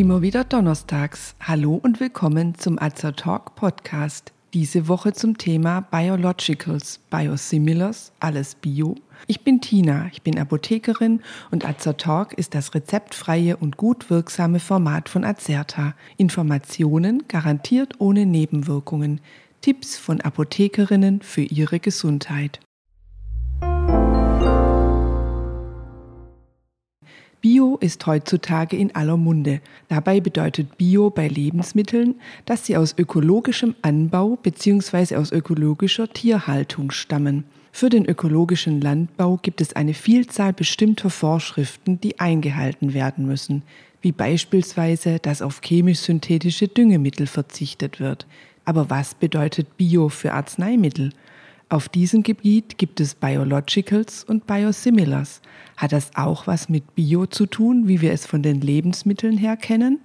Immer wieder donnerstags. Hallo und willkommen zum Azer Talk Podcast. Diese Woche zum Thema Biologicals, Biosimilars, alles Bio. Ich bin Tina, ich bin Apothekerin und Azer Talk ist das rezeptfreie und gut wirksame Format von Azerta. Informationen garantiert ohne Nebenwirkungen. Tipps von Apothekerinnen für ihre Gesundheit. Bio ist heutzutage in aller Munde. Dabei bedeutet Bio bei Lebensmitteln, dass sie aus ökologischem Anbau bzw. aus ökologischer Tierhaltung stammen. Für den ökologischen Landbau gibt es eine Vielzahl bestimmter Vorschriften, die eingehalten werden müssen, wie beispielsweise, dass auf chemisch-synthetische Düngemittel verzichtet wird. Aber was bedeutet Bio für Arzneimittel? Auf diesem Gebiet gibt es Biologicals und Biosimilars. Hat das auch was mit Bio zu tun, wie wir es von den Lebensmitteln her kennen?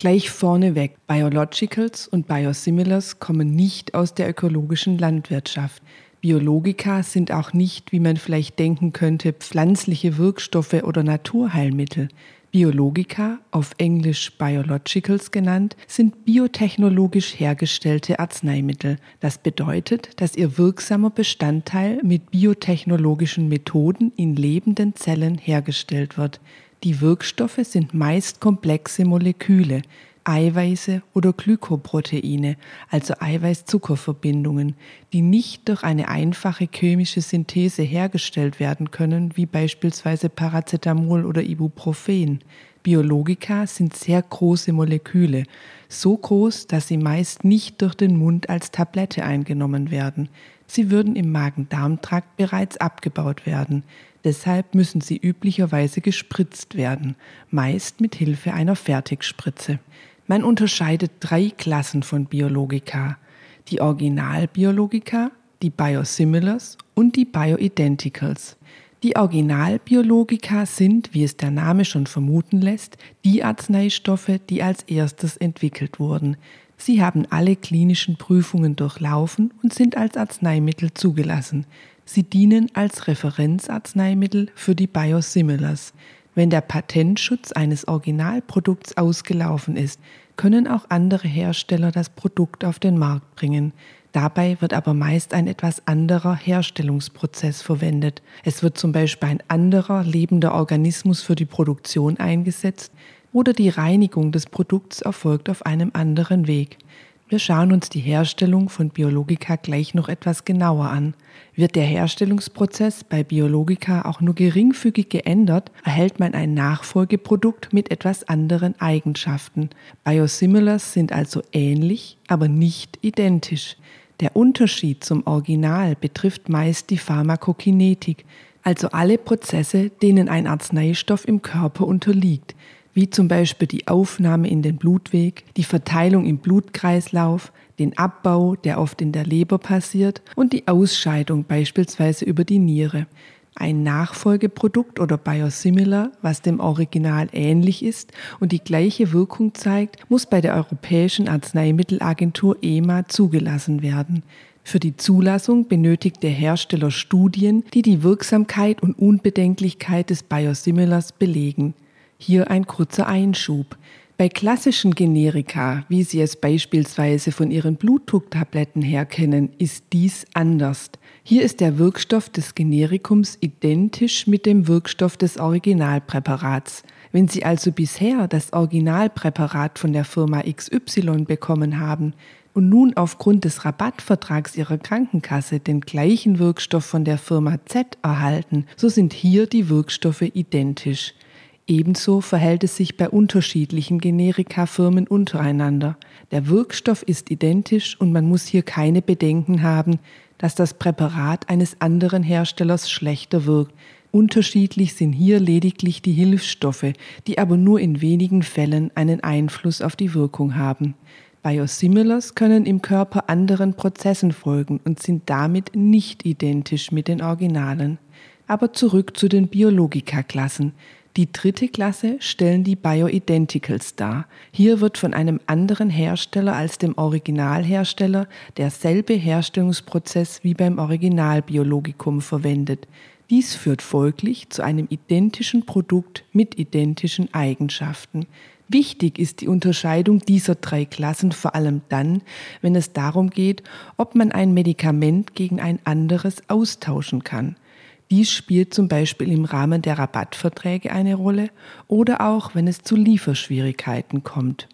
Gleich vorneweg, Biologicals und Biosimilars kommen nicht aus der ökologischen Landwirtschaft. Biologika sind auch nicht, wie man vielleicht denken könnte, pflanzliche Wirkstoffe oder Naturheilmittel. Biologika, auf Englisch Biologicals genannt, sind biotechnologisch hergestellte Arzneimittel. Das bedeutet, dass ihr wirksamer Bestandteil mit biotechnologischen Methoden in lebenden Zellen hergestellt wird. Die Wirkstoffe sind meist komplexe Moleküle, Eiweiße oder Glykoproteine, also Eiweiß-Zuckerverbindungen, die nicht durch eine einfache chemische Synthese hergestellt werden können, wie beispielsweise Paracetamol oder Ibuprofen. Biologika sind sehr große Moleküle, so groß, dass sie meist nicht durch den Mund als Tablette eingenommen werden. Sie würden im Magen-Darm-Trakt bereits abgebaut werden. Deshalb müssen sie üblicherweise gespritzt werden, meist mit Hilfe einer Fertigspritze. Man unterscheidet drei Klassen von Biologika. Die Originalbiologika, die Biosimilars und die Bioidenticals. Die Originalbiologika sind, wie es der Name schon vermuten lässt, die Arzneistoffe, die als erstes entwickelt wurden. Sie haben alle klinischen Prüfungen durchlaufen und sind als Arzneimittel zugelassen. Sie dienen als Referenzarzneimittel für die Biosimilars. Wenn der Patentschutz eines Originalprodukts ausgelaufen ist, können auch andere Hersteller das Produkt auf den Markt bringen. Dabei wird aber meist ein etwas anderer Herstellungsprozess verwendet. Es wird zum Beispiel ein anderer lebender Organismus für die Produktion eingesetzt oder die Reinigung des Produkts erfolgt auf einem anderen Weg. Wir schauen uns die Herstellung von Biologika gleich noch etwas genauer an. Wird der Herstellungsprozess bei Biologika auch nur geringfügig geändert, erhält man ein Nachfolgeprodukt mit etwas anderen Eigenschaften. Biosimilars sind also ähnlich, aber nicht identisch. Der Unterschied zum Original betrifft meist die Pharmakokinetik, also alle Prozesse, denen ein Arzneistoff im Körper unterliegt wie zum Beispiel die Aufnahme in den Blutweg, die Verteilung im Blutkreislauf, den Abbau, der oft in der Leber passiert, und die Ausscheidung beispielsweise über die Niere. Ein Nachfolgeprodukt oder Biosimilar, was dem Original ähnlich ist und die gleiche Wirkung zeigt, muss bei der Europäischen Arzneimittelagentur EMA zugelassen werden. Für die Zulassung benötigt der Hersteller Studien, die die Wirksamkeit und Unbedenklichkeit des Biosimilars belegen. Hier ein kurzer Einschub. Bei klassischen Generika, wie Sie es beispielsweise von Ihren Blutdrucktabletten her kennen, ist dies anders. Hier ist der Wirkstoff des Generikums identisch mit dem Wirkstoff des Originalpräparats. Wenn Sie also bisher das Originalpräparat von der Firma XY bekommen haben und nun aufgrund des Rabattvertrags Ihrer Krankenkasse den gleichen Wirkstoff von der Firma Z erhalten, so sind hier die Wirkstoffe identisch. Ebenso verhält es sich bei unterschiedlichen Generikafirmen untereinander. Der Wirkstoff ist identisch und man muss hier keine Bedenken haben, dass das Präparat eines anderen Herstellers schlechter wirkt. Unterschiedlich sind hier lediglich die Hilfsstoffe, die aber nur in wenigen Fällen einen Einfluss auf die Wirkung haben. Biosimilars können im Körper anderen Prozessen folgen und sind damit nicht identisch mit den Originalen. Aber zurück zu den Biologika-Klassen. Die dritte Klasse stellen die Bioidenticals dar. Hier wird von einem anderen Hersteller als dem Originalhersteller derselbe Herstellungsprozess wie beim Originalbiologikum verwendet. Dies führt folglich zu einem identischen Produkt mit identischen Eigenschaften. Wichtig ist die Unterscheidung dieser drei Klassen vor allem dann, wenn es darum geht, ob man ein Medikament gegen ein anderes austauschen kann. Dies spielt zum Beispiel im Rahmen der Rabattverträge eine Rolle oder auch, wenn es zu Lieferschwierigkeiten kommt.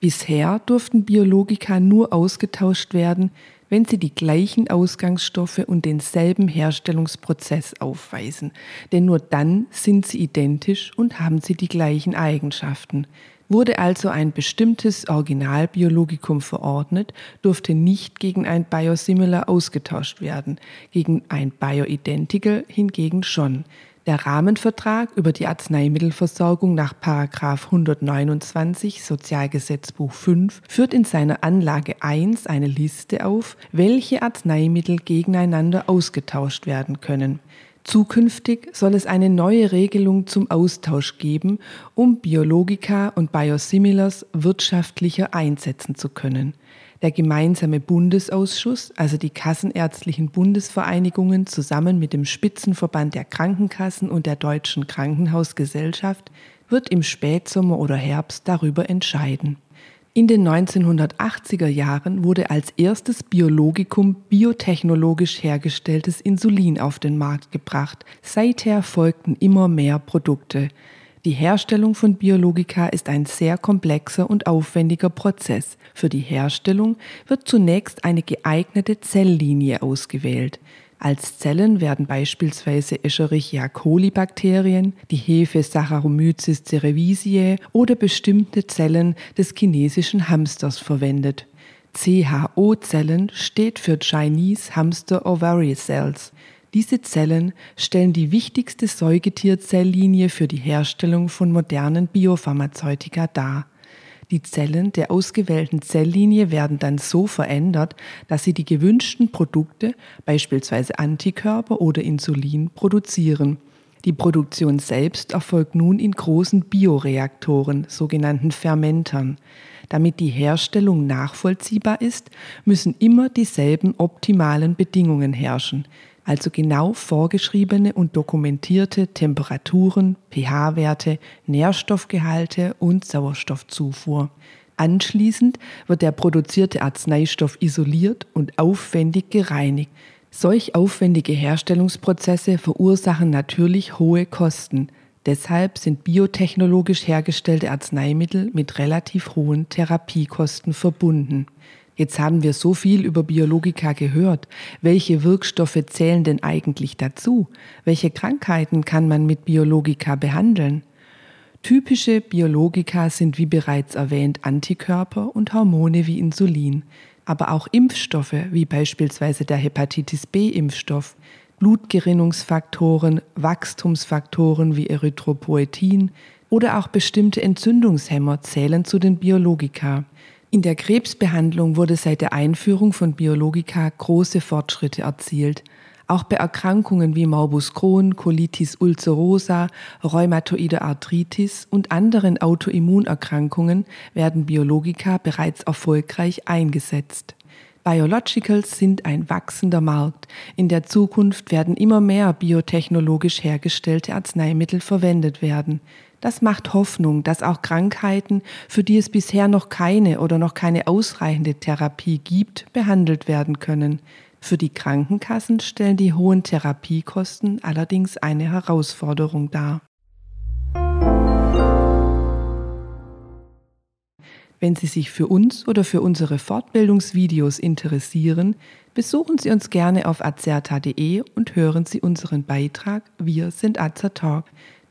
Bisher durften Biologika nur ausgetauscht werden, wenn sie die gleichen Ausgangsstoffe und denselben Herstellungsprozess aufweisen. Denn nur dann sind sie identisch und haben sie die gleichen Eigenschaften. Wurde also ein bestimmtes Originalbiologikum verordnet, durfte nicht gegen ein Biosimilar ausgetauscht werden, gegen ein Bioidentical hingegen schon. Der Rahmenvertrag über die Arzneimittelversorgung nach 129 Sozialgesetzbuch 5 führt in seiner Anlage 1 eine Liste auf, welche Arzneimittel gegeneinander ausgetauscht werden können. Zukünftig soll es eine neue Regelung zum Austausch geben, um Biologika und Biosimilars wirtschaftlicher einsetzen zu können. Der gemeinsame Bundesausschuss, also die kassenärztlichen Bundesvereinigungen zusammen mit dem Spitzenverband der Krankenkassen und der Deutschen Krankenhausgesellschaft, wird im Spätsommer oder Herbst darüber entscheiden. In den 1980er Jahren wurde als erstes Biologikum biotechnologisch hergestelltes Insulin auf den Markt gebracht. Seither folgten immer mehr Produkte. Die Herstellung von Biologika ist ein sehr komplexer und aufwendiger Prozess. Für die Herstellung wird zunächst eine geeignete Zelllinie ausgewählt. Als Zellen werden beispielsweise Escherichia coli Bakterien, die Hefe Saccharomyces cerevisiae oder bestimmte Zellen des chinesischen Hamsters verwendet. CHO-Zellen steht für Chinese Hamster Ovary Cells. Diese Zellen stellen die wichtigste Säugetierzellinie für die Herstellung von modernen Biopharmazeutika dar. Die Zellen der ausgewählten Zelllinie werden dann so verändert, dass sie die gewünschten Produkte, beispielsweise Antikörper oder Insulin, produzieren. Die Produktion selbst erfolgt nun in großen Bioreaktoren, sogenannten Fermentern. Damit die Herstellung nachvollziehbar ist, müssen immer dieselben optimalen Bedingungen herrschen also genau vorgeschriebene und dokumentierte Temperaturen, pH-Werte, Nährstoffgehalte und Sauerstoffzufuhr. Anschließend wird der produzierte Arzneistoff isoliert und aufwendig gereinigt. Solch aufwendige Herstellungsprozesse verursachen natürlich hohe Kosten. Deshalb sind biotechnologisch hergestellte Arzneimittel mit relativ hohen Therapiekosten verbunden. Jetzt haben wir so viel über Biologika gehört. Welche Wirkstoffe zählen denn eigentlich dazu? Welche Krankheiten kann man mit Biologika behandeln? Typische Biologika sind wie bereits erwähnt Antikörper und Hormone wie Insulin, aber auch Impfstoffe wie beispielsweise der Hepatitis B-Impfstoff, Blutgerinnungsfaktoren, Wachstumsfaktoren wie Erythropoetin oder auch bestimmte Entzündungshemmer zählen zu den Biologika. In der Krebsbehandlung wurde seit der Einführung von Biologika große Fortschritte erzielt. Auch bei Erkrankungen wie Morbus Crohn, Colitis ulcerosa, Rheumatoide Arthritis und anderen Autoimmunerkrankungen werden Biologika bereits erfolgreich eingesetzt. Biologicals sind ein wachsender Markt. In der Zukunft werden immer mehr biotechnologisch hergestellte Arzneimittel verwendet werden. Das macht Hoffnung, dass auch Krankheiten, für die es bisher noch keine oder noch keine ausreichende Therapie gibt, behandelt werden können. Für die Krankenkassen stellen die hohen Therapiekosten allerdings eine Herausforderung dar. Wenn Sie sich für uns oder für unsere Fortbildungsvideos interessieren, besuchen Sie uns gerne auf azerta.de und hören Sie unseren Beitrag Wir sind Azertalk.